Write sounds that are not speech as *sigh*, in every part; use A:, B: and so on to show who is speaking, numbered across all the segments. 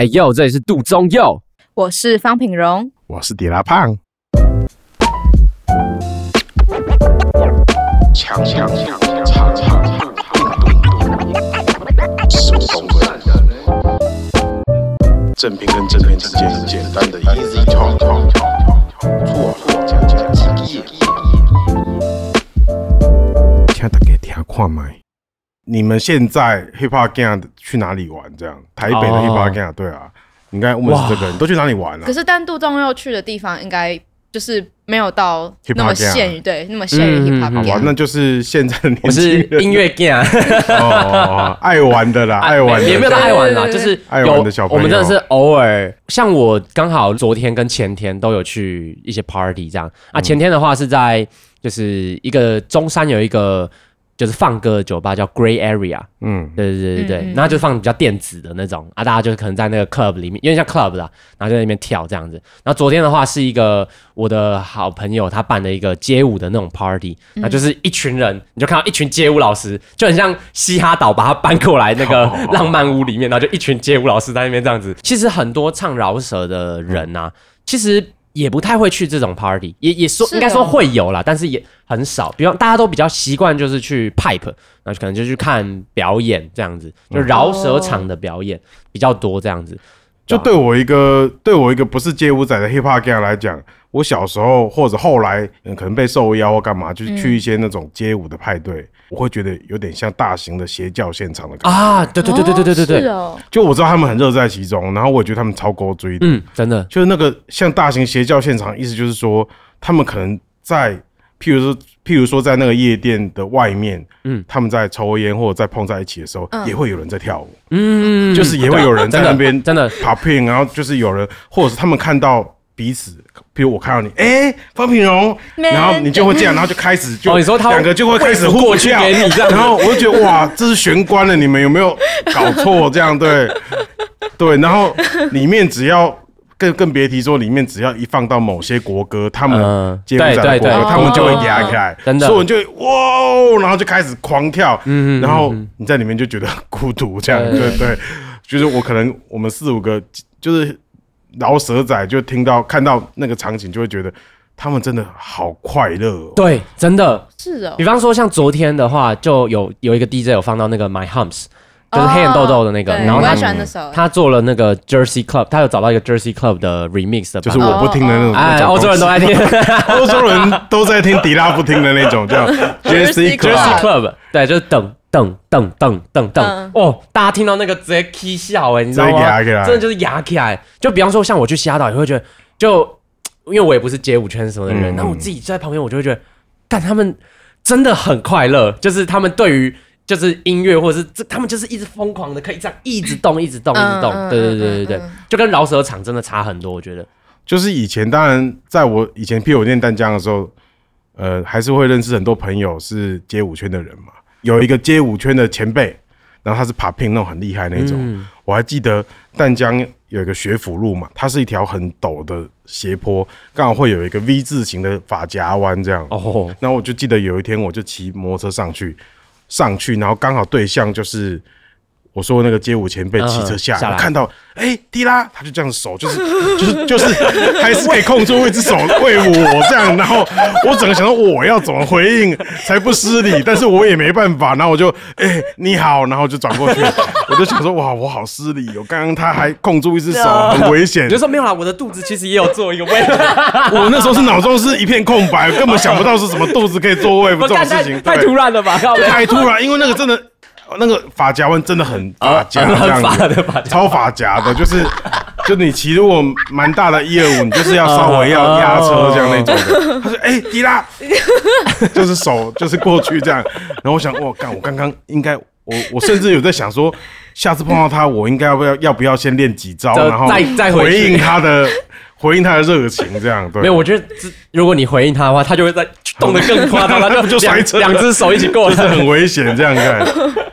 A: 哎呦，这里是杜宗佑，
B: 我是方品荣，
C: 我是迪拉胖。锵锵锵锵锵锵！正片跟正片之间简单的 easy talk，错错讲讲几页。听大家听看麦，你们现在 hip hop gang 去哪里玩？这样台北的 hip hop gang，对啊，你看我们是这个，你都去哪里玩啊？
B: 可是但杜仲要去的地方，应该就是。没有到那么限于对，那么限于 hip hop。
C: 好吧，那就是现在的年轻人。我
A: 是音乐 gang，
C: 哦，爱玩的啦，爱玩的。
A: 也没有到爱玩啦，就是爱玩的小朋友。我们真的是偶尔，像我刚好昨天跟前天都有去一些 party 这样啊。前天的话是在就是一个中山有一个。就是放歌的酒吧叫 Grey Area，嗯，对对对对对，然后就放比较电子的那种啊，大家就是可能在那个 club 里面，有点像 club 啦，然后就在那边跳这样子。然后昨天的话是一个我的好朋友他办的一个街舞的那种 party，那就是一群人，你就看到一群街舞老师，就很像嘻哈岛把他搬过来那个浪漫屋里面，然后就一群街舞老师在那边这样子。其实很多唱饶舌的人啊，其实。也不太会去这种 party，也也说应该说会有啦，但是也很少。比方大家都比较习惯就是去 pipe，那可能就去看表演这样子，就饶舌场的表演比较多这样子。
C: 就对我一个对我一个不是街舞仔的 hip hop gang 来讲。我小时候或者后来，嗯可能被受邀或干嘛，就是去一些那种街舞的派对，我会觉得有点像大型的邪教现场的感觉。
A: 啊！对对对对对对对对，
C: 就我知道他们很乐在其中，然后我也觉得他们超高追的，
A: 嗯，真的，
C: 就是那个像大型邪教现场，意思就是说，他们可能在，譬如说，譬如说在那个夜店的外面，嗯，他们在抽烟或者在碰在一起的时候，也会有人在跳舞，嗯，就是也会有人在那边
A: 真的。
C: popping，然后就是有人，或者是他们看到。彼此，比如我看到你，哎、欸，方品荣，然后你就会这样，然后就开始就，哦，你说他两个就会开始互跳，然后我就觉得哇，这是玄关了，你们有没有搞错？这样对，对，然后里面只要更更别提说，里面只要一放到某些国歌，他们接不上国歌，他们就会压起来，真的，所以我就哇，然后就开始狂跳，嗯，然后你在里面就觉得孤独，这样，对。对，对，就是我可能我们四五个就是。饶舌仔就听到看到那个场景，就会觉得他们真的好快乐哦。
A: 对，真的
B: 是哦。
A: 比方说像昨天的话，就有有一个 DJ 有放到那个 My Humps，就是黑人豆豆的那个，然后他他做了那个 Jersey Club，他有找到一个 Jersey Club 的 Remix 的，
C: 就是我不听的那种。
A: 哎，欧洲人都爱听，*laughs*
C: 欧洲人都在听迪拉不听的那种叫 *laughs* Jersey Club，
A: 对，就是等。噔噔噔噔噔哦！大家听到那个直接 k 笑哎，你知道吗？真的就是牙起来。就比方说，像我去西雅岛，也会觉得，就因为我也不是街舞圈什么的人，那、嗯、我自己在旁边，我就会觉得，但他们真的很快乐。就是他们对于就是音乐，或者是这，他们就是一直疯狂的，可以这样一直动，一直动，一直动。对对对对对，就跟饶舌场真的差很多。我觉得，
C: 就是以前，当然在我以前譬如我念淡江的时候，呃，还是会认识很多朋友是街舞圈的人嘛。有一个街舞圈的前辈，然后他是 popping 那种很厉害那种。嗯、我还记得淡江有一个学府路嘛，它是一条很陡的斜坡，刚好会有一个 V 字形的发夹弯这样。哦，然后我就记得有一天，我就骑摩托车上去，上去，然后刚好对象就是。我说那个街舞前辈骑车下来，嗯、看到哎、欸，迪拉，他就这样手，就是 *laughs* 就是就是，还是可以控制一只手 *laughs* 为我这样，然后我整个想到我要怎么回应才不失礼，但是我也没办法，然后我就哎、欸、你好，然后就转过去，*laughs* 我就想说哇，我好失礼哦，刚刚他还控住一只手，很危险。
A: 你就说没有啦，我的肚子其实也有做一个位，
C: 我那时候是脑中是一片空白，根本想不到是什么肚子可以做位这种事情，
A: 太突然了吧？
C: 太突然，因为那个真的。那个发夹弯真的很发夹，这样子，超发夹的，就是，就你骑如果蛮大的一二五，你就是要稍微要压车这样那种的。他说：“哎，迪拉，*laughs* 就是手就是过去这样。”然后我想，我干，我刚刚应该，我我甚至有在想说，下次碰到他，我应该要不要要不要先练几招，然后再再回应他的。回应他的热情，这样对。
A: 没有，我觉得如果你回应他的话，他就会在动得更夸张，*laughs* 他就
C: 就摔车，
A: 两只手一起过来，*laughs*
C: 就是很危险。这样看，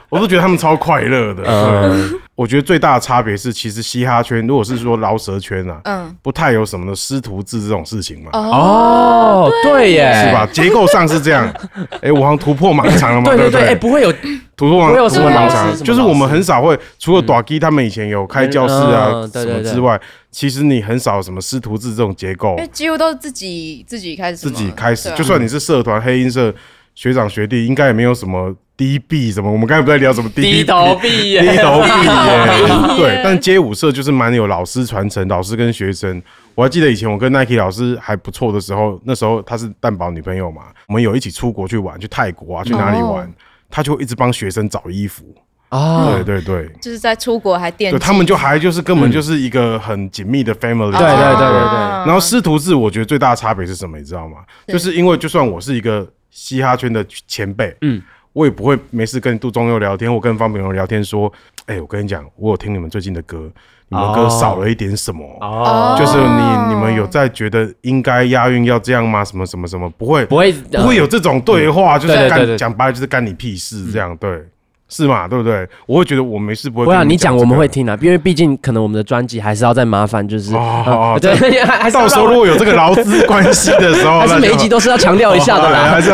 C: 我都觉得他们超快乐的。嗯，我觉得最大的差别是，其实嘻哈圈如果是说饶舌圈啊，嗯，不太有什么的师徒制这种事情嘛。
A: 哦，对耶，
C: 是吧？结构上是这样。*laughs* 哎，我好像突破盲肠了嘛？对对对，哎，
A: 不会有
C: 突破盲肠，就是我们很少会，除了短基他们以前有开教室啊什么之外，其实你很少什么师徒制这种结构，
B: 因为几乎都是自己自己开始，
C: 自己开始。就算你是社团黑音社学长学弟，应该也没有什么。低 B 什么？我们刚才不在聊什么低
A: 低头毕耶？
C: 低头毕耶？*laughs* 对，但街舞社就是蛮有老师传承，老师跟学生。我还记得以前我跟 Nike 老师还不错的时候，那时候他是蛋宝女朋友嘛，我们有一起出国去玩，去泰国啊，去哪里玩，哦、他就会一直帮学生找衣服啊。对对对，
B: 就是在出国还惦记，
C: 他们就还就是根本就是一个很紧密的 family。对
A: 对对对对。
C: 然后师徒制，我觉得最大的差别是什么？你知道吗？就是因为就算我是一个嘻哈圈的前辈，嗯。我也不会没事跟杜宗佑聊天，我跟方炳荣聊天说，哎、欸，我跟你讲，我有听你们最近的歌，你们歌少了一点什么，哦、就是你你们有在觉得应该押韵要这样吗？什么什么什么，不会不会不会有这种对话，嗯、就是干讲白了就是干你屁事这样，对。是嘛，对不对？我会觉得我没事不会。不要
A: 你讲，我们会听啊，因为毕竟可能我们的专辑还是要再麻烦，就是哦，*laughs* 对，*laughs*
C: 到时候如果有这个劳资关系的时候，*laughs*
A: 还是每一集都是要强调一下的啦，还是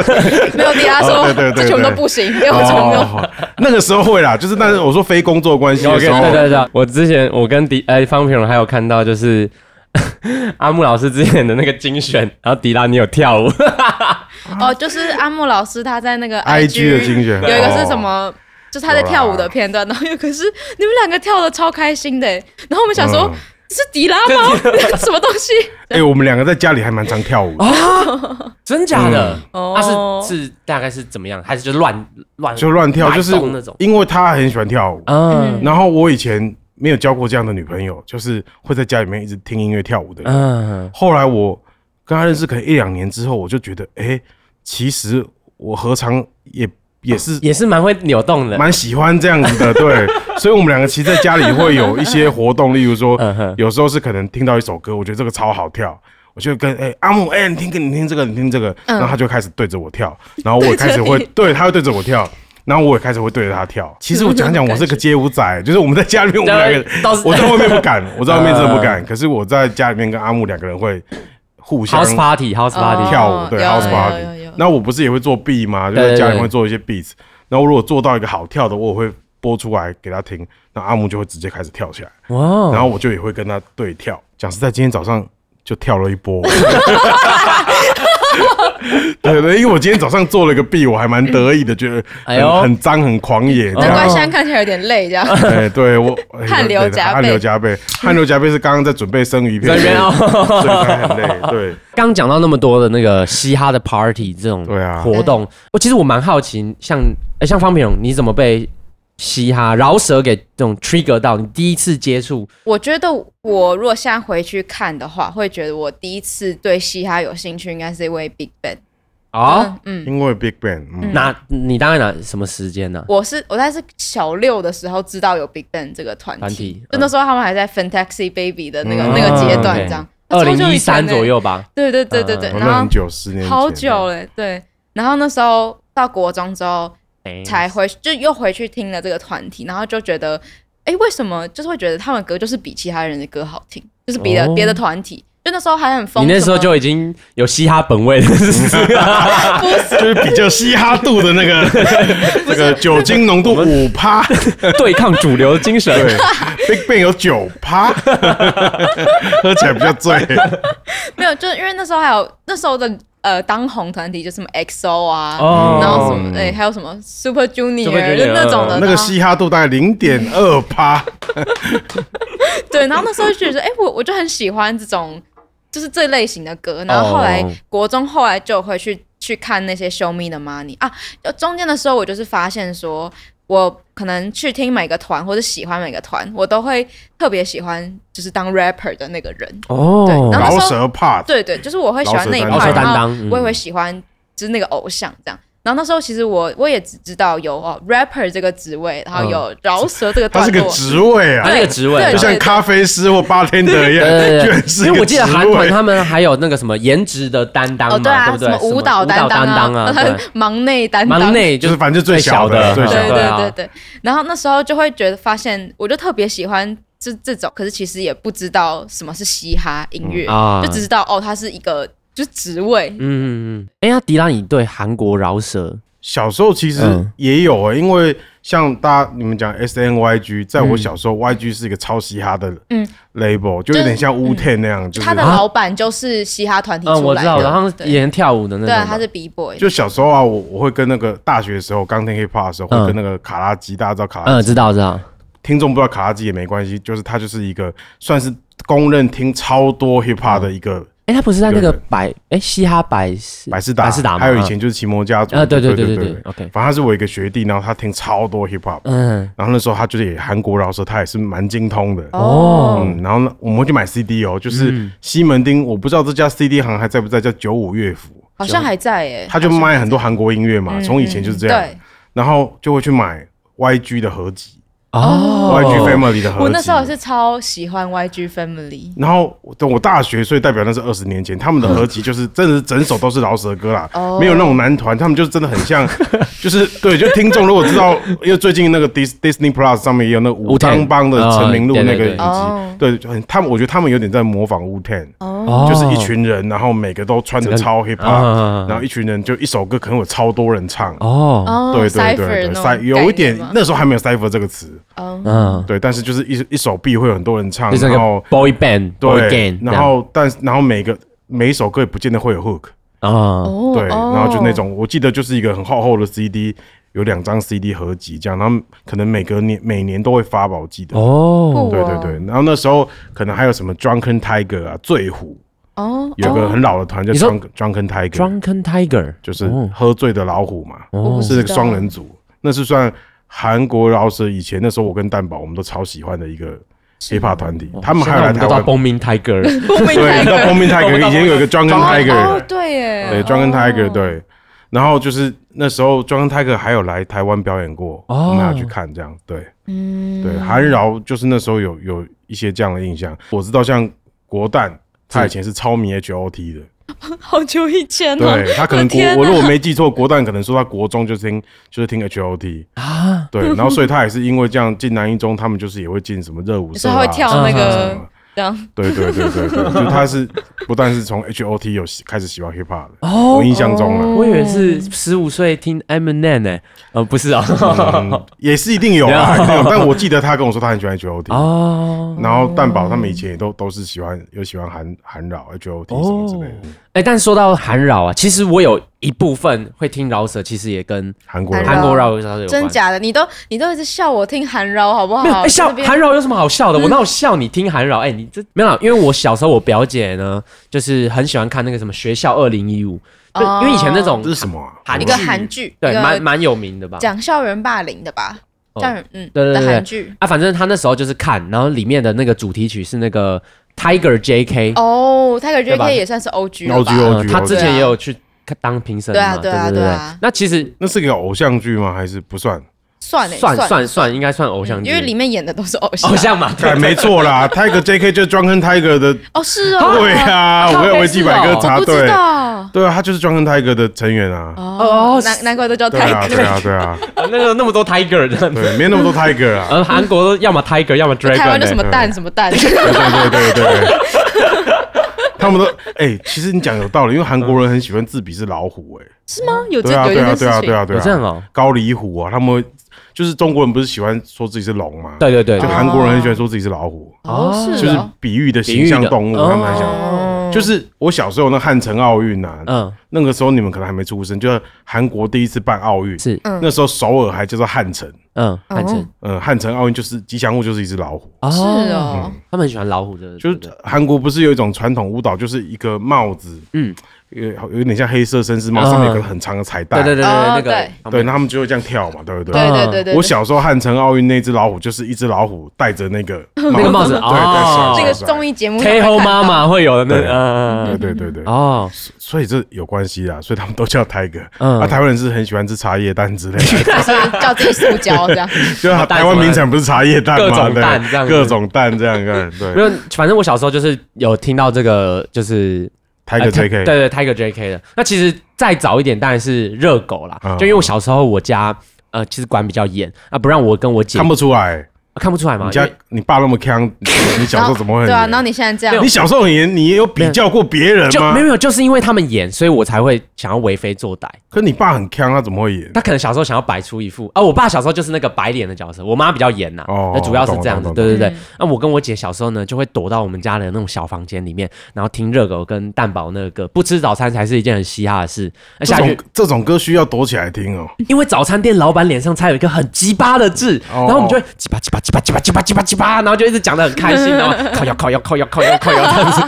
B: 没有迪拉说，对对对，全部都不行，没有没有。
C: 那个时候会啦，就是但是我说非工作关系的时候，
A: 对对对，我之前我跟迪哎方平荣还有看到就是阿木老师之前的那个精选，然后迪拉你有跳舞，
B: 哦，就是阿木老师他在那个
C: IG 的精选
B: 有一个是什么？就是他在跳舞的片段，然后又可是你们两个跳的超开心的，然后我们想说是迪拉吗？*laughs* 什么东西？
C: 哎，我们两个在家里还蛮常跳舞
A: 啊，真假的？他是是大概是怎么样？还是就乱乱
C: 就乱跳？就是那种，因为他很喜欢跳舞，嗯，然后我以前没有交过这样的女朋友，就是会在家里面一直听音乐跳舞的人。嗯，后来我跟他认识可能一两年之后，我就觉得，哎，其实我何尝也。也是
A: 也是蛮会扭动的，
C: 蛮喜欢这样子的，对，所以我们两个其实在家里会有一些活动，例如说，有时候是可能听到一首歌，我觉得这个超好跳，我就跟哎、欸、阿木哎、欸，你听，你听这个，你听这个，然后他就开始对着我跳，然后我也开始会对他会对着我跳，然后我也开始会对着他跳。其实我讲讲，我是个街舞仔，就是我们在家里面我们两个，我在外面不敢，*laughs* 我在外面真的不敢，可是我在家里面跟阿木两个人会互相
A: house party house party
C: 跳舞，对 house party。那我不是也会做 beat 吗？就在家里会做一些 beats。那我如果做到一个好跳的，我会播出来给他听，那阿木就会直接开始跳起来。哇！然后我就也会跟他对跳。讲实在，今天早上就跳了一波。*laughs* *laughs* 对对，因为我今天早上做了一个 beat，我还蛮得意的，觉得很脏很狂野。
B: 难怪现在看起来有点累，这样。
C: 哎，对我汗流浃背，汗流浃背，汗流浃背是刚刚在准备生鱼片，所以 *laughs* 才很累。对，
A: 刚讲到那么多的那个嘻哈的 party 这种对啊活动，我其实我蛮好奇，像哎像方平荣，你怎么被？嘻哈饶舌给这种 trigger 到你第一次接触，
B: 我觉得我如果现在回去看的话，会觉得我第一次对嘻哈有兴趣，应该是因为 Big Bang
C: 啊，嗯，因为 Big Bang，
A: 那你大概哪什么时间呢？
B: 我是我在是小六的时候知道有 Big Bang 这个团体，就那时候他们还在 Fantasy Baby 的那个那个阶段，这样，
A: 二零一三左右吧，
B: 对对对对对，然后
C: 九十年
B: 好久了，对，然后那时候到国中之后。才回就又回去听了这个团体，然后就觉得，哎，为什么就是会觉得他们歌就是比其他人的歌好听，就是别的别的团体，就那时候还很疯。
A: 你那时候就已经有嘻哈本味了，*laughs* 不是，
C: 就是比较嘻哈度的那个那个酒精浓度五趴，*laughs*
A: 对抗主流的精神。
C: 对，Big Bang 有九趴，喝起来比较醉。
B: 没有，就是因为那时候还有那时候的。呃，当红团体就什么 XO 啊，oh, 然后什么哎、欸，还有什么 Super Junior, Super Junior 就那种的，
C: 那个嘻哈度大概零点二趴。
B: 对，然后那时候就觉得，哎、欸，我我就很喜欢这种，就是这类型的歌。然后后来、oh. 国中后来就会去去看那些 Show Me the Money 啊，中间的时候我就是发现说。我可能去听每个团或者喜欢每个团，我都会特别喜欢就是当 rapper 的那个人。哦，对，饶
C: 舌 part，
B: 对对，就是我会喜欢那一块，然后我也会喜欢就是那个偶像这样。然后那时候其实我我也只知道有哦 rapper 这个职位，然后有饶舌这个 *laughs* 段落。
C: 它是个职位啊，
A: 它是个职位，
C: 就像咖啡师或 bartender 一样，居然是。
A: 因为我记得韩团他们还有那个什么颜值的担当嘛，对不对？
B: 什么舞蹈担当啊，*laughs* 忙内担当，
A: 忙内
C: 就是反正最小的，
B: 对对对对。然后那时候就会觉得发现，我就特别喜欢这这种，可是其实也不知道什么是嘻哈音乐，就只知道哦，它是一个。就是职位，嗯嗯
A: 嗯。哎呀，迪拉，你对韩国饶舌？
C: 小时候其实也有啊，因为像大家你们讲 S N Y G，在我小时候，Y G 是一个超嘻哈的嗯。label，就有点像 Wu-Tang 那样，就是。
B: 他的老板就是嘻哈团体出来的，
A: 我知道，然后演跳舞的那种，
B: 对，他是 B boy。
C: 就小时候啊，我我会跟那个大学的时候刚听 hip hop 的时候，会跟那个卡拉基，大家知道卡拉基？
A: 嗯，知道知道。
C: 听众不知道卡拉基也没关系，就是他就是一个算是公认听超多 hip hop 的一个。
A: 哎，他不是在那个百哎嘻哈百事
C: 百事达，百事达，还有以前就是奇摩家族。
A: 啊，对对对对对，OK，
C: 反正他是我一个学弟，然后他听超多 hip hop，嗯，然后那时候他就是也韩国饶舌，他也是蛮精通的。哦，嗯，然后呢，我们会去买 CD 哦，就是西门町，我不知道这家 CD 行还在不在，叫九五乐府，
B: 好像还在哎，
C: 他就卖很多韩国音乐嘛，从以前就是这样，对，然后就会去买 YG 的合集。哦，YG Family 的合集，
B: 我那时候也是超喜欢 YG Family。
C: 然后等我大学，所以代表那是二十年前，他们的合集就是真的是整首都是饶舌歌啦，没有那种男团，他们就是真的很像，*laughs* 就是对，就听众如果知道，因为最近那个 Dis Disney Plus 上面也有那武当帮的陈明路那个影集，对，很他们我觉得他们有点在模仿 Wu-Tang，就是一群人，然后每个都穿的超 hip hop，然后一群人就一首歌可能有超多人唱，哦，对对对对，有一点那时候还没有 Cypher 这个词。嗯，对，但是就是一一首 beat 会有很多人唱，然后
A: boy band，
C: 对，然后但然后每个每一首歌也不见得会有 hook 啊，对，然后就那种我记得就是一个很厚厚的 CD，有两张 CD 合集这样，然后可能每隔年每年都会发吧，我记得。哦，对对对，然后那时候可能还有什么 Drunken Tiger 啊，醉虎。哦，有个很老的团叫 Drunken Tiger，Drunken Tiger 就是喝醉的老虎嘛，是那个双人组，那是算。韩国饶舌以前那时候，我跟蛋宝我们都超喜欢的一个 hiphop 团体，他们还有来台湾。
A: Boom Boom Tiger，
C: 对，叫 Boom Boom Tiger。以前有一个 Drunken Tiger，
B: 哦，对耶，
C: 对，Drunken Tiger，对。然后就是那时候 Drunken Tiger 还有来台湾表演过，我们要去看这样，对，嗯，对，韩饶就是那时候有有一些这样的印象。我知道像国蛋，他以前是超迷 HOT 的。*laughs*
B: 好久以前了，
C: 对他可能国，我如果没记错，国蛋可能说他国中就听就是听 H O T 啊，*laughs* 对，然后所以他也是因为这样进南一中，他们就是也会进什么热舞社，
B: 他会跳那个。这样。*laughs*
C: 对对对对对，就他是不但是从 H O T 有开始喜欢 hip hop 的，我印象中了，
A: 我以为是十五岁听 Eminem 呢，呃，不是啊，
C: 也是一定有啊，但我记得他跟我说他很喜欢 H O T 哦，然后蛋宝他们以前也都都是喜欢有喜欢韩韩饶 H O T 什么之类的，
A: 哎，但说到韩饶啊，其实我有。一部分会听饶舌，其实也跟韩国韩国饶舌有关。
B: 真假的？你都你都一直笑我听韩饶，好不好？没有
A: 笑韩饶有什么好笑的？我哪有笑你听韩饶？哎，你这没有，因为我小时候我表姐呢，就是很喜欢看那个什么学校二零一五，因为以前那种
C: 这是什么
B: 啊？一个韩剧，
A: 对，蛮蛮有名的吧？
B: 讲校园霸凌的吧？校园嗯，
A: 对对对，韩剧啊，反正他那时候就是看，然后里面的那个主题曲是那个 Tiger JK
B: 哦，Tiger JK 也算是 O G，O G O G，？
A: 他之前也有去。当评审嘛，对啊，对啊，对啊。那其实
C: 那是个偶像剧吗？还是不算？
B: 算
A: 算算算，应该算偶像剧，
B: 因为里面演的都是偶像。
A: 偶像嘛，
C: 对，没错啦。*laughs* Tiger JK 就是 Drunken Tiger 的
B: 哦，是哦，
C: 对啊，我要维基百科查，对，对啊，他就是 Drunken Tiger 的成员啊。
B: 哦，难难怪都叫 Tiger，
C: 对啊，对啊，*laughs*
A: 那个那么多 Tiger 的，
C: 对，没那么多 *laughs* Tiger 啊。
A: 而韩国要么 Tiger，要么 Dragon，
B: 台湾就什么蛋什么蛋，对对
C: 对对对。他们都哎，其实你讲有道理，因为韩国人很喜欢自比是老虎，哎，
B: 是吗？有这
C: 对啊对啊对啊对啊对啊，
A: 这样哦，
C: 高丽虎啊，他们会就是中国人不是喜欢说自己是龙吗？
A: 对对对，
C: 就韩国人很喜欢说自己是老虎，
B: 哦，是，
C: 就是比喻的形象动物，他们很喜欢。就是我小时候那汉城奥运呐，嗯，那个时候你们可能还没出生，就是韩国第一次办奥运，是，那时候首尔还叫做汉城，嗯，汉城，嗯，汉城奥运就是吉祥物就是一只老虎，
B: 是哦，
A: 他们很喜欢老虎的，
C: 就是韩国不是有一种传统舞蹈，就是一个帽子，嗯，有有点像黑色绅士帽，上面有个很长的彩带。
A: 对对对对，那个
C: 对，那他们就会这样跳嘛，对不对？
B: 对对对对。
C: 我小时候汉城奥运那只老虎，就是一只老虎戴着那个 *laughs*
A: 那个帽子，哦，
B: 这个综艺节目。
A: 黑后妈妈会有的那
C: 个，对对对对。哦，所以这有关系啊，所以他们都叫 Tiger。嗯，啊，台湾人是很喜欢吃茶叶蛋之类
B: 的，*laughs* 叫自己塑胶这样。*laughs*
C: 就台湾名产不是茶叶蛋吗？
A: 各种蛋这样，
C: 各种蛋这样看。对，
A: 没有，反正我小时候就是有听到这个，就是。
C: Tiger JK，
A: 对对，Tiger JK 的。那其实再早一点，当然是热狗啦。就因为我小时候，我家呃其实管比较严啊，不让我跟我姐
C: 看不出来。
A: 看不出来吗？
C: 你家你爸那么强，*laughs* 你小时候怎么会？
B: 对啊，然后你现在这样，
C: 你小时候很严，你也有比较过别人吗？
A: 没有没有，就是因为他们严，所以我才会想要为非作歹。
C: 可你爸很强，他怎么会严？
A: 他可能小时候想要摆出一副啊，我爸小时候就是那个白脸的角色，我妈比较严呐。哦，那主要是这样子，对对对。那我跟我姐小时候呢，就会躲到我们家的那种小房间里面，然后听热狗跟蛋堡那个歌，不吃早餐才是一件很嘻哈的事。
C: 下去这种歌需要躲起来听哦，
A: 因为早餐店老板脸上才有一个很鸡巴的字，然后我们就会鸡巴鸡巴鸡巴鸡巴鸡巴鸡巴。鸡巴，然后就一直讲的很开心，然后 *laughs* 靠腰靠腰靠腰靠腰靠腰这样子。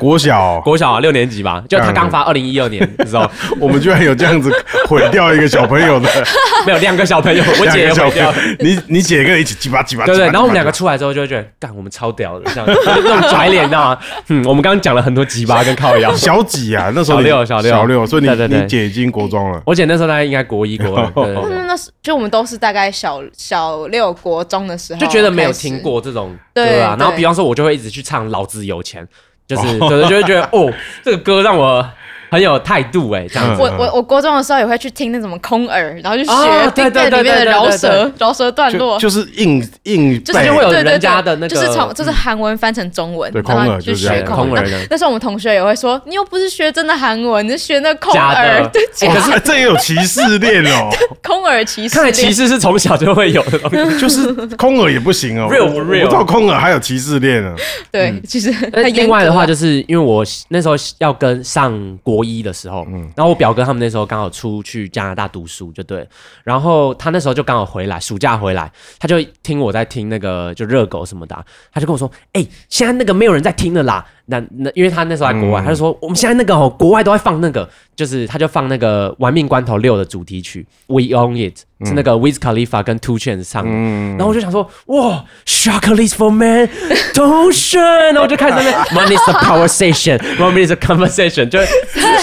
C: 国小，
A: 国小啊，六年级吧，就他刚发，二零一二年的时候，*laughs*
C: 我们居然有这样子毁掉一个小朋友的，*laughs*
A: 没有两个小朋友，我姐也毁掉，
C: 你你姐跟你一起鸡巴鸡巴，
A: 对对，然后我们两个出来之后就会觉得，干我们超屌的，这样 *laughs* 那种拽脸，你知道吗？嗯，我们刚刚讲了很多鸡巴跟靠腰，
C: 小几啊？那时候
A: 小六小六。
C: 小六，所以你你姐已经国中了，
A: 我姐那时候大概应该国一国二，
B: 那时就我们都是大概小小六国中的时候，
A: 就觉得没有听过这种歌啊，然后比方说，我就会一直去唱《老子有钱》。就是，可能就会觉得哦，这个歌让我很有态度哎，这样子。
B: 我我我国中的时候也会去听那什么空耳，然后就学对对里面的饶舌饶舌段落，
C: 就是硬硬，
A: 就是就会有人家的那个，
B: 就是从就是韩文翻成中文，
C: 对空耳
B: 就学空耳。那时候我们同学也会说，你又不是学真的韩文，你是学那空耳，*laughs* *laughs* 对，
C: 可是这也有歧视链哦，*laughs*
B: 空耳歧视，
A: 看来歧视是从小就会有的东西，
C: 就是空耳也不行哦
A: ，real 不 real？
C: 我知道空耳还有歧视链呢。
B: 对，其实
A: 另外的话，就是因为我那时候要跟上国一的时候。嗯然后我表哥他们那时候刚好出去加拿大读书，就对。然后他那时候就刚好回来，暑假回来，他就听我在听那个就热狗什么的，他就跟我说：“哎，现在那个没有人在听了啦。”那那因为他那时候在国外，他就说：“我们现在那个哦，国外都在放那个，就是他就放那个《玩命关头六》的主题曲《We Own It》，是那个 Wiz Khalifa 跟 Two Chainz 唱的。然后我就想说：“哇，Chocolate for Man，同学。”然后我就开始那 *laughs* Money is a power station，Money is a conversation，就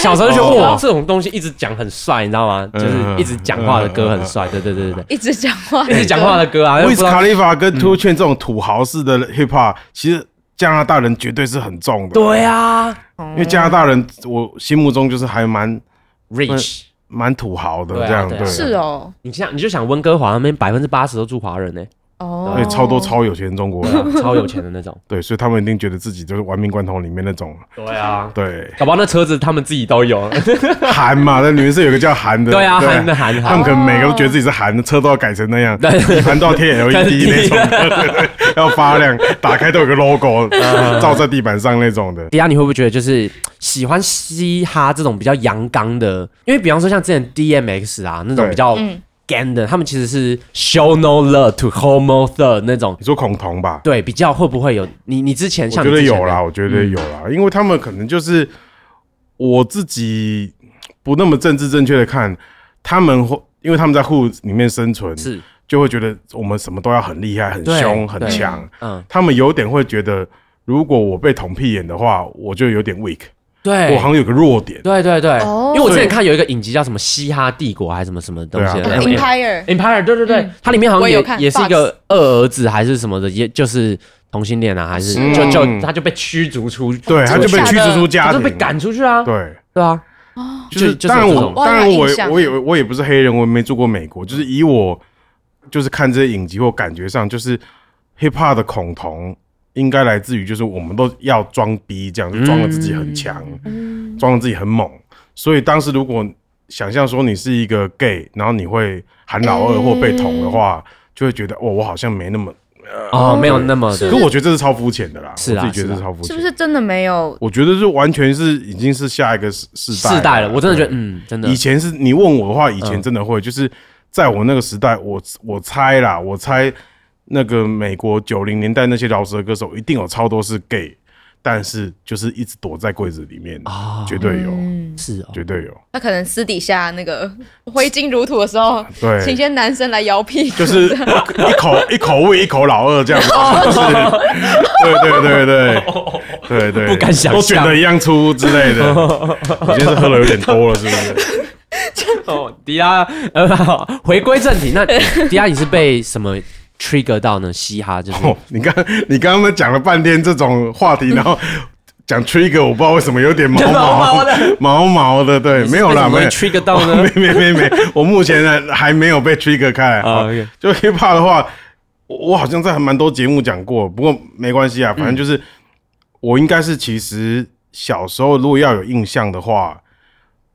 A: 小时候就觉得哇，这种东西一直讲很帅，你知道吗？就是一直讲话的歌很帅，对对对对对，
B: 一直讲话，
A: 一直讲话的歌啊
C: ，Wiz Khalifa 跟 Two Chainz 这种土豪式的 Hip Hop，其实。加拿大人绝对是很重的，
A: 对啊，
C: 因为加拿大人我心目中就是还蛮
A: rich，
C: 蛮土豪的这样，对，
B: 是哦。
A: 你像你就想温哥华那边百分之八十都住华人呢。
B: 哦，
C: 对，超多超有钱的中国人，*laughs*
A: 超有钱的那种。*laughs*
C: 对，所以他们一定觉得自己就是玩命关头里面那种。
A: 对啊，
C: 对，
A: 搞不好那车子他们自己都有。*laughs*
C: 韩嘛，那里面是有个叫韩的。
A: 对啊，韩的韩，
C: 他们可能每个都觉得自己是韩的车都要改成那样，底盘都要贴 LED 那种，对对，要发亮，打开都有个 logo，照在地板上那种的。
A: 迪亚，你会不会觉得就是喜欢嘻哈这种比较阳刚的？因为比方说像之前 DMX 啊那种比较。干的，他们其实是 show no love to homo third 那种。
C: 你说恐同吧？
A: 对，比较会不会有？你你之前像
C: 我觉得有啦，我觉得有啦，嗯、因为他们可能就是我自己不那么政治正确的看，他们会因为他们在 hood 里面生存，是就会觉得我们什么都要很厉害、很凶、很强。嗯，他们有点会觉得，如果我被捅屁眼的话，我就有点 weak。
A: 对，
C: 我好像有个弱点。
A: 对对对，因为我之前看有一个影集叫什么《嘻哈帝国》还是什么什么东西
B: ，Empire，Empire，
A: 对对对，它里面好像也也是一个二儿子还是什么的，也就是同性恋啊，还是就就他就被驱逐出，
C: 对，他就被驱逐出家庭，
A: 就被赶出去啊。对。
C: 对
A: 啊，
C: 就是当然我当然我我也我也不是黑人，我也没住过美国，就是以我就是看这些影集或感觉上，就是 hip hop 的恐同。应该来自于就是我们都要装逼，这样就装了自己很强，装了、嗯、自己很猛。所以当时如果想象说你是一个 gay，然后你会喊老二或被捅的话，欸、就会觉得哦，我好像没那么
A: 哦，没有那么。
C: 可我觉得这是超肤浅的啦，
A: 是啊，
C: 我自己觉得是超肤浅。
B: 是不是真的没有？
C: 我觉得是完全是已经是下一个世世代
A: 世代了。我真的觉得，嗯，真的。
C: 以前是你问我的话，以前真的会，就是在我那个时代，我我猜啦，我猜。那个美国九零年代那些饶舌歌手一定有超多是 gay，但是就是一直躲在柜子里面啊，绝对有，
A: 是哦，
C: 绝对有。
B: 他可能私底下那个挥金如土的时候，
C: 对，
B: 请些男生来摇屁股，
C: 就是一口一口喂一口老二这样子，是，对对对对。对对，
A: 不敢想
C: 都卷的一样粗之类的。*laughs* 我今天是喝了有点多了，是不是？*laughs*
A: 哦，迪亚，呃，回归正题，那迪亚你是被什么？trigger 到呢？嘻哈就是，
C: 哦、你刚你刚刚们讲了半天这种话题，然后讲 trigger，我不知道为什么有点毛毛，毛毛的，*laughs* 毛毛的，对，没有啦，没
A: trigger 到呢，
C: 没没没没，我目前呢还没有被 trigger 开来。啊、就 hip hop 的话，我好像在蛮多节目讲过，不过没关系啊，反正就是、嗯、我应该是其实小时候如果要有印象的话。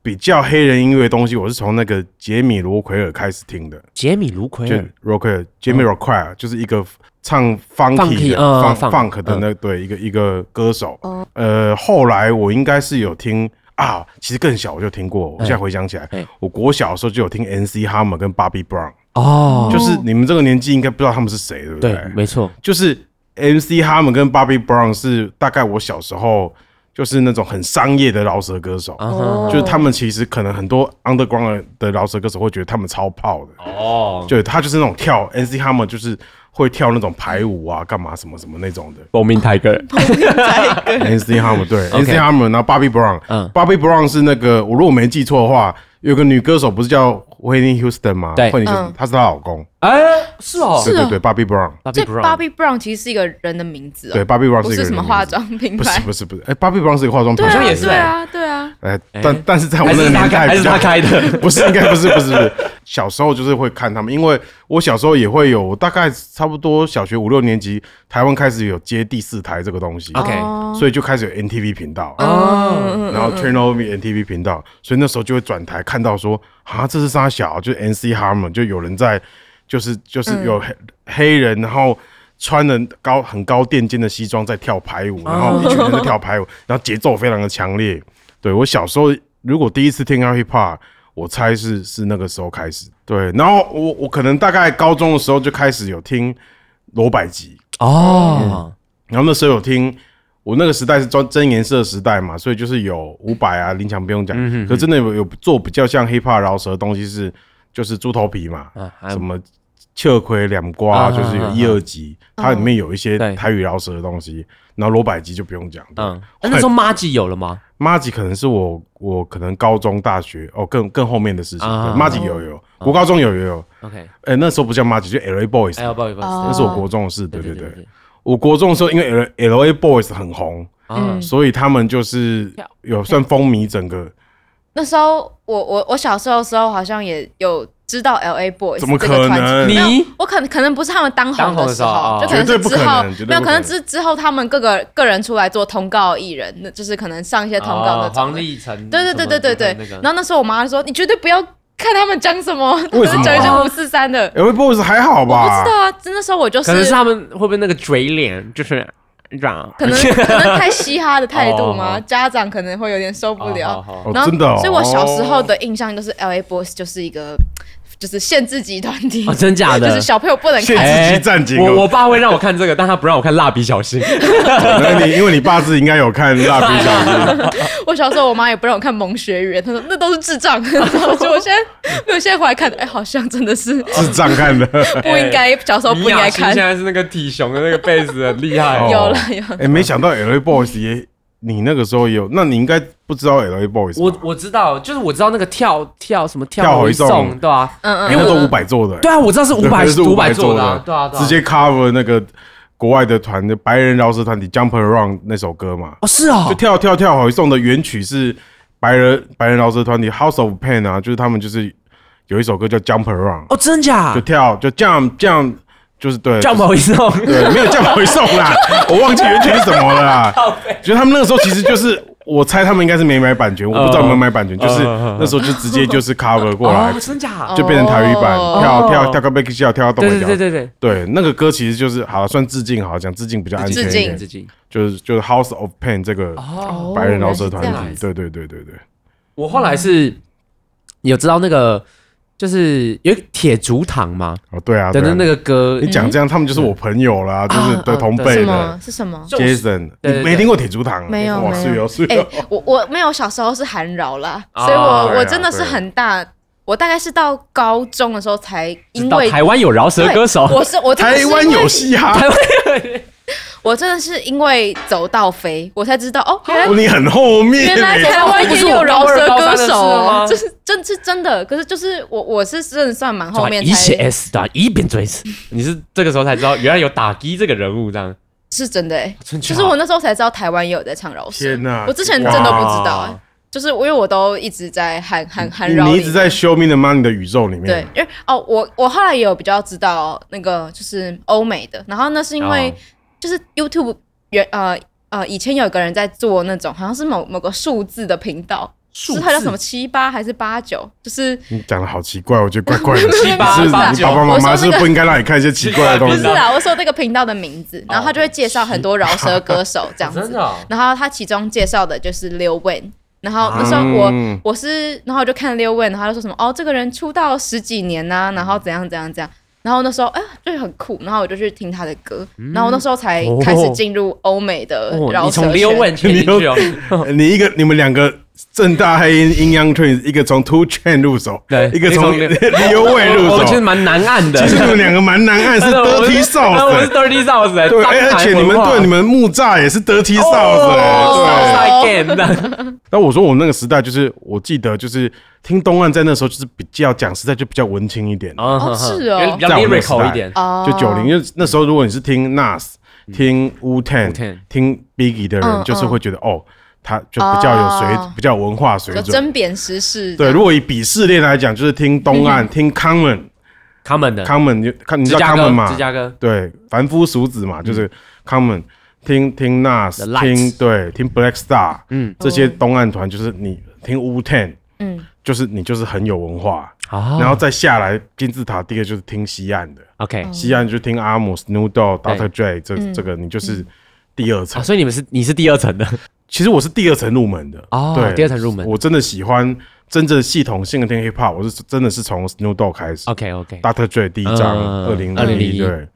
C: 比较黑人音乐的东西，我是从那个杰米罗奎尔开始听的。
A: 杰米罗奎尔，
C: 罗奎尔，杰米罗奎尔就是一个唱 funky 的 funk 的那对一个一个歌手。呃，后来我应该是有听啊，其实更小我就听过。我现在回想起来，我国小的时候就有听 MC Hammer 跟 Bobby Brown。哦，就是你们这个年纪应该不知道他们是谁，对不对？
A: 对，没错，
C: 就是 MC Hammer 跟 Bobby Brown 是大概我小时候。就是那种很商业的饶舌歌手，oh. 就是他们其实可能很多 underground 的饶舌歌手会觉得他们超炮的。哦，oh. 对，他就是那种跳 NC Hammer 就是会跳那种排舞啊，干嘛什么什么那种的。
A: 暴命泰戈
C: ，NC Hammer 对，NC Hammer，然后 Bobby Brown，嗯，Bobby Brown 是那个我如果没记错的话，有个女歌手不是叫 Whitney Houston 吗？
A: 对，
C: 惠妮休斯顿，她是她老公。
A: 哎，是哦，
C: 对对对，Bobby Brown。
B: 这 Bobby Brown 其实是一个人的名字。
C: 对，Bobby Brown 是一个
B: 不是什么化妆品牌。
C: 不是不是不是，哎，Bobby Brown 是一个化妆品牌。
A: 好像也是。
B: 对啊对啊。
C: 哎，但但是在我那个年代，
A: 还是他开的，*laughs*
C: 不是应该不是不是。小时候就是会看他们，因为我小时候也会有，大概差不多小学五六年级，台湾开始有接第四台这个东西。
A: OK，
C: 所以就开始有 NTV 频道。哦。然后 Turnover NTV 频道，所以那时候就会转台看到说，啊，这是啥小，就是 NC Harmon，就有人在。就是就是有黑、嗯、黑人，然后穿的高很高垫肩的西装在跳排舞，然后一群人在跳排舞，然后节奏非常的强烈。对，我小时候如果第一次听到 hip hop，我猜是是那个时候开始。对，然后我我可能大概高中的时候就开始有听罗百吉
A: 哦、嗯，
C: 然后那时候有听，我那个时代是真真颜色时代嘛，所以就是有伍佰啊、林强不用讲、嗯，可真的有有做比较像 hip hop 饶舌的东西是。就是猪头皮嘛，啊、什么秋葵两瓜，就是有一二集、啊，它里面有一些台语饶舌的东西。然后罗百吉就不用讲，
A: 嗯，那时候马吉有了吗？
C: 马吉可能是我我可能高中大学哦更更后面的事情。马吉有有，国高中有有有。OK，哎、欸，那时候不叫马吉，就 L A Boys。L A Boys，那是我国中的事。对对对，对对对，我国中的时候，因为 L L A Boys 很红，嗯，所以他们就是有算风靡整个。
B: 那时候我我我小时候的时候好像也有。知道 L A Boys
C: 怎么可能？
B: 你我可能可能不是他们当红的时候，哦、就可能是之后没有，可能之之后他们各个个人出来做通告艺人，那就是可能上一些通告的、哦。黄
A: 立成，
B: 对对对对对对。那个、然后那时候我妈说：“你绝对不要看他们讲什么，讲一些五四三的。
C: ”L A Boys 还好吧？
B: 我不知道啊，那时候我就是
A: 可能是他们会不会那个嘴脸就是。
B: 可能可能太嘻哈的态度吗？家长可能会有点受不了。然后，所以我小时候的印象就是 L.A. Boys 就是一个就是限制级团体。
A: 真假的？
B: 就是小朋友不能看。
C: 限制级战警。
A: 我我爸会让我看这个，但他不让我看蜡笔小新。
C: 那你因为你爸是应该有看蜡笔小新。
B: 我小时候我妈也不让我看萌学园，她说那都是智障。*laughs* 所以我现在没有，现在回来看，哎，好像真的是
C: 智障看的。
B: 不应该小时候不应该看。
A: 现在是那个体熊的那个贝斯很厉害。*laughs*
B: 有了。
C: 哎、欸，没想到 L A Boys 也，你那个时候有，那你应该不知道 L A Boys。
A: 我我知道，就是我知道那个跳跳什么跳回送，对吧？
B: 嗯嗯，
C: 因为都五百做的。
A: 对啊，我知道是五百是五百做的，对啊，
C: 直接 cover 那个国外的团的白人饶舌团体 Jump Around 那首歌嘛。
A: 哦，是啊，
C: 就跳跳跳回送的原曲是白人白人饶舌团体 House of Pain 啊，就是他们就是有一首歌叫 Jump Around。
A: 哦，真假？
C: 就跳就 Jump Jump。就是对，
A: 叫回送，*laughs*
C: 对，没有叫回送啦，*laughs* 我忘记原曲是什么了啦。觉得他们那个时候其实就是，我猜他们应该是没买版权，我不知道有没有买版权，就是那时候就直接就是 cover 过来，
A: 真假，
C: 就变成台语版，跳跳跳个 back 跳跳到动一跳，
A: 对对对
C: 对，那个歌其实就是好算致敬，好讲致敬比较安全一点，致敬，就是就是 House of Pain 这个白人饶舌团体，对对对对对。
A: 我后来是有知道那个。就是有铁竹堂嘛？
C: 哦，对啊，
A: 等等那个歌，
C: 你讲这样，他们就是我朋友啦，就是的同辈的。
B: 是什么
C: ？Jason，你没听过铁竹堂？
B: 没有，
C: 是有。
B: 哎，我我没有，小时候是韩饶啦，*laughs* 所以我我真的是很大，我大概是到高中的时候才因为
A: 台湾有饶舌歌手，
B: 我是我
C: 台湾有嘻哈，台湾
B: 有。我真的是因为走到飞，我才知道哦，原来
C: 你很后面，
B: 原来台湾也有饶舌歌手，这是真是真的。可是就是我我是真的算蛮后面才。
A: 一写 S 打，一边追词，你是这个时候才知道，原来有打击这个人物这样，
B: 是真的哎。其实我那时候才知道台湾也有在唱饶舌，
C: 天哪！
B: 我之前真的不知道哎，就是因为我都一直在喊喊喊饶，
C: 你一直在 Show Me the Money 的宇宙里面。
B: 对，因为哦，我我后来也有比较知道那个就是欧美的，然后那是因为就是 YouTube。原呃呃，以前有个人在做那种，好像是某某个数字的频道，是他叫什么七八还是八九？就是
C: 你讲的好奇怪，我觉得怪怪的。*laughs*
A: 七八八九，
C: 爸爸妈妈是不应该让你看一些奇怪的东西。
B: 不是啊，我说那个频道的名字，然后他就会介绍很多饶舌歌手这样子。然后他其中介绍的就是 Lil Wayne。然后那时候我我是，然后我就看 Lil Wayne，然后他就说什么哦，这个人出道十几年呐，然后怎样怎样怎样。然后那时候，哎，就很酷。然后我就去听他的歌，然后那时候才开始进入欧美的饶舌圈。
A: 你从 Lil Wayne 进去 *laughs* 哦，
C: 你一个你们两个政大黑音 Young Twins，一个从 Two Chainz 入手，对，一个从 Lil Wayne 入手。
A: 我其实蛮难按的，
C: 其实你们两个蛮难按，是 Dirty *laughs* South，
A: 我是 Dirty *laughs* South，
C: 对，而且你们对你们木栅也是 Dirty South，对。那 *laughs* 我说我那个时代，就是我记得就是。听东岸在那时候就是比较讲实在就比较文青一点，
B: 哦是哦，
A: 比较 lyrical 一点，
C: 就九零，因为那时候如果你是听 Nas、听 Wu-Tang、听 Biggie 的人，就是会觉得哦，他就比较有水，比较有文化水准，
B: 针砭时事。
C: 对，如果以鄙视链来讲，就是听东岸，听 Common，Common 的。Common，你看你知道 Common 吗？芝加哥，对，凡夫俗子嘛，就是 Common，听听 Nas，听对，听 Black Star，嗯，这些东岸团就是你听 Wu-Tang，嗯。就是你就是很有文化，然后再下来金字塔第二就是听西岸的，OK，西岸就听阿姆、Snoop Dogg、Dr. Dre，这这个你就是第二层，
A: 所以你们是你是第二层的，
C: 其实我是第二层入门的，
A: 哦，对，第二层入门，
C: 我真的喜欢真正系统性的听 Hip Hop，我是真的是从 Snoop Dogg 开始
A: ，OK
C: OK，Dr. Dre 第一张二零二零一。对。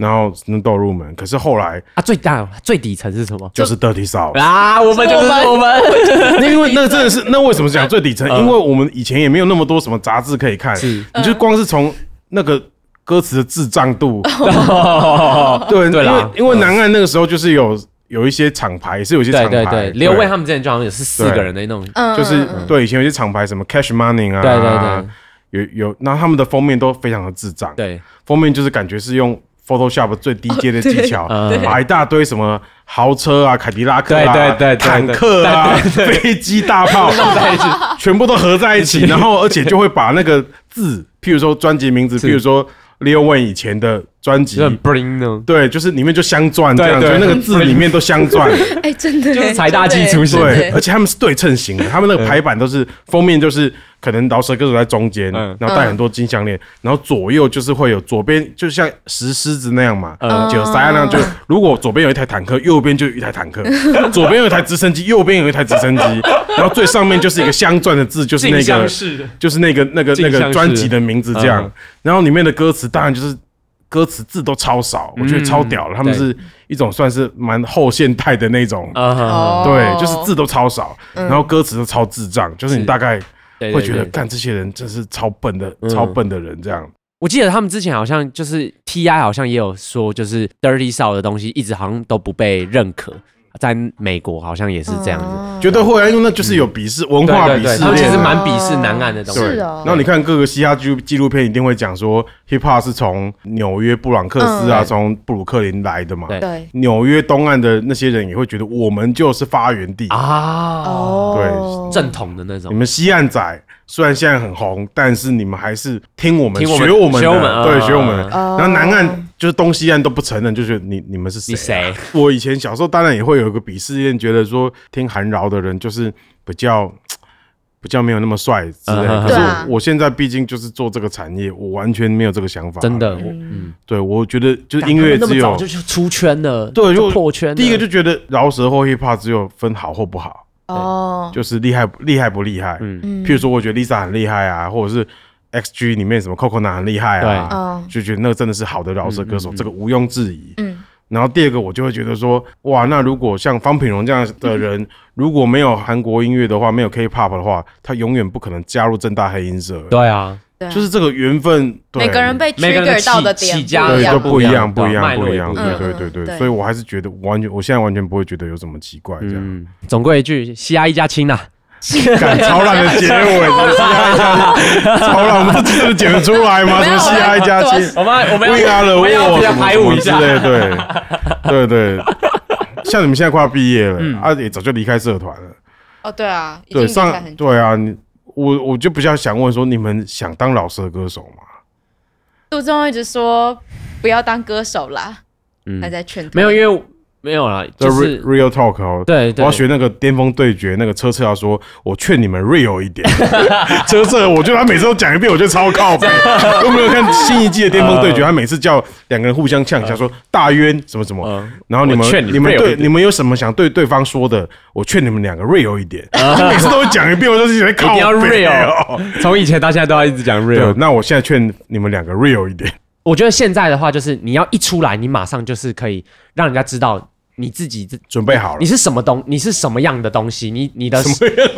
C: 然后 Snoop Dogg 入门，可是后来
A: 啊，最大最底层是什么？
C: 就是 Dirty South
A: 啊，我们就是我们。*laughs*
C: 因为那真的是，*laughs* 那为什么讲最底层？因为我们以前也没有那么多什么杂志可以看，你就光是从那个歌词的智障度，*laughs* 对，因为因为南岸那个时候就是有有一些厂牌，也是有一些厂牌，
A: 对刘伟他们之前就好像也是四个人的那种，
C: 就是对，以前有些厂牌什么 Cash Money 啊，
A: 对对对，
C: 有有，那他们的封面都非常的智障，对，封面就是感觉是用。Photoshop 最低阶的技巧，把一大堆什么豪车啊、凯迪拉克啊、坦克啊、飞机、大炮在一起，全部都合在一起，*laughs* 然后而且就会把那个字，譬如说专辑名字，譬如说利用问以前的。专辑，对，就是里面就镶钻这样，就那个字里面都镶钻，*laughs*
B: 哎，真的。
A: 就是财大气粗型，
C: 对，而且他们是对称型的，他们那个排版都是封面就是。可能饶舌歌手在中间，然后戴很多金项链，然后左右就是会有左边就像石狮子那样嘛，就塞那样就如果左边有一台坦克，右边就有一台坦克；*laughs* 左边有一台直升机，右边有一台直升机，然后最上面就是一个镶钻的字，就是那个就是那个那个那个专辑的名字这样。然后里面的歌词当然就是歌词字都超少，我觉得超屌了。他们是一种算是蛮后现代的那种，对，就是字都超少，然后歌词都超智障，就是你大概。会觉得干这些人真是超笨的，超笨的人这样。
A: 我记得他们之前好像就是 T.I. 好像也有说，就是 Dirty South 的东西一直好像都不被认可。在美国好像也是这样子，
C: 觉得会啊，因为那就是有鄙视文化鄙视，
A: 他们其实蛮鄙视南岸的东西。
C: 是哦。然后你看各个嘻哈纪纪录片一定会讲说，Hip Hop 是从纽约布朗克斯啊，从布鲁克林来的嘛。对。纽约东岸的那些人也会觉得我们就是发源地
A: 啊。哦。
C: 对，
A: 正统的那种。
C: 你们西岸仔虽然现在很红，但是你们还是听我们学我们的，对，学我们。然后南岸。就是东西岸都不承认，就是你你们是谁？谁？*laughs* 我以前小时候当然也会有一个鄙视链，觉得说听韩饶的人就是比较比较没有那么帅之类的。可是我现在毕竟就是做这个产业，我完全没有这个想法。
A: 真的，
C: 嗯，对，我觉得就是音乐只有
A: 就出圈了，
C: 对，
A: 就破圈。
C: 第一个就觉得饶舌或 hip hop 只有分好或不好，哦，就是厉害厉害不厉害。嗯，譬如说，我觉得 Lisa 很厉害啊，或者是。XG 里面什么 Coconut 很厉害啊，
B: 对，
C: 就觉得那个真的是好的饶舌歌手，这个毋庸置疑。
B: 嗯。
C: 然后第二个，我就会觉得说，哇，那如果像方品荣这样的人，*laughs* 如果没有韩国音乐的话，没有 K-pop 的话，他永远不可能加入正大黑音社。
A: 对啊，
C: 就是这个缘分，
B: 每个人被 trigger 到的点
C: 对都不一样，不一样，不一样。对对对对，所以我还是觉得完全，我现在完全不会觉得有什么奇怪这样。
A: 总归一句，西亚一家亲呐。*laughs*
C: 超烂的结尾，超烂，我们这集真的剪得出来吗？*laughs* 什么嘻哈一家亲，
A: 我们我们
C: 为阿了我
A: 什么什么
C: 之类，对对对，*laughs* 像你们现在快要毕业了，啊也早就离开社团了。
B: 哦，对啊，
C: 对上对啊，你我我就比较想问说，你们想当老师的歌手吗？
B: 杜忠一直说不要当歌手啦，还在劝
A: 没有，因为。没有啦，就是
C: real talk 哦。
A: 对，对，
C: 我要学那个巅峰对决，那个车车要说，我劝你们 real 一点。*laughs* 车车，我觉得他每次都讲一遍，我觉得超靠谱。*laughs* 有没有看新一季的巅峰对决？他每次叫两个人互相呛一下，说大渊什么什么，然后你们你们对你们有什么想对对方说的？我劝你们两个 real 一点。他 *laughs* 每次都会讲一遍，我都是在靠北。
A: real，从以前到现在都要一直讲 real。
C: 那我现在劝你们两个 real 一点。
A: 我觉得现在的话，就是你要一出来，你马上就是可以让人家知道。你自己准
C: 备好了，
A: 你是什么东？你是什么样的东西？你你的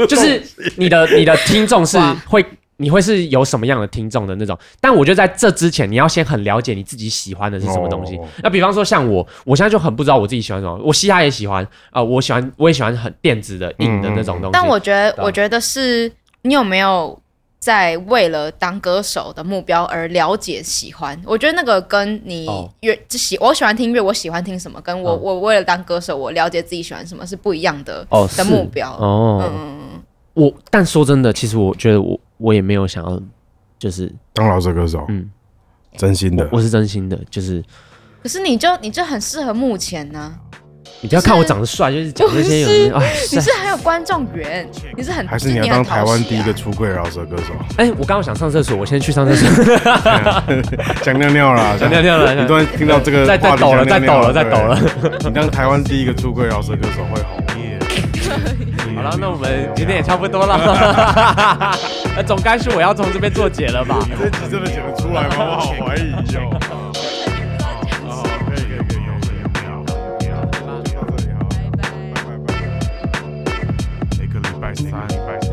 A: 就是你的你的听众是会，你会是有什么样的听众的那种？但我觉得在这之前，你要先很了解你自己喜欢的是什么东西。那比方说像我，我现在就很不知道我自己喜欢什么。我嘻哈也喜欢啊，我喜欢我也喜欢很电子的硬的那种东西。
B: 但我觉得，我觉得是你有没有？在为了当歌手的目标而了解喜欢，我觉得那个跟你乐喜我喜欢听乐，我喜欢听什么，跟我我为了当歌手，我了解自己喜欢什么是不一样的哦的目标。哦。嗯，
A: 我但说真的，其实我觉得我我也没有想要就是
C: 当老师歌手，嗯，真心的，
A: 我是真心的，就是。
B: 可是你就你就很适合目前呢。
A: 你不要看我长得帅，就是 *laughs* 讲这些有人哎，*laughs*
B: 你是很有观众缘，你是很
C: 还是你要当台湾第一个出柜饶舌歌手？
A: 哎，我刚刚想上厕所，我先去上厕所。*laughs*
C: 想尿尿了，
A: 想尿尿了。
C: 你突然听到这个，
A: 在在抖了，再抖了，再抖了。
C: 你当台湾第一个出柜饶舌歌手会红。
A: 好了，那我们今天也差不多了。那总该是我要从这边做结了吧？
C: 这集真的剪得出来吗？我好怀疑哟。三礼拜。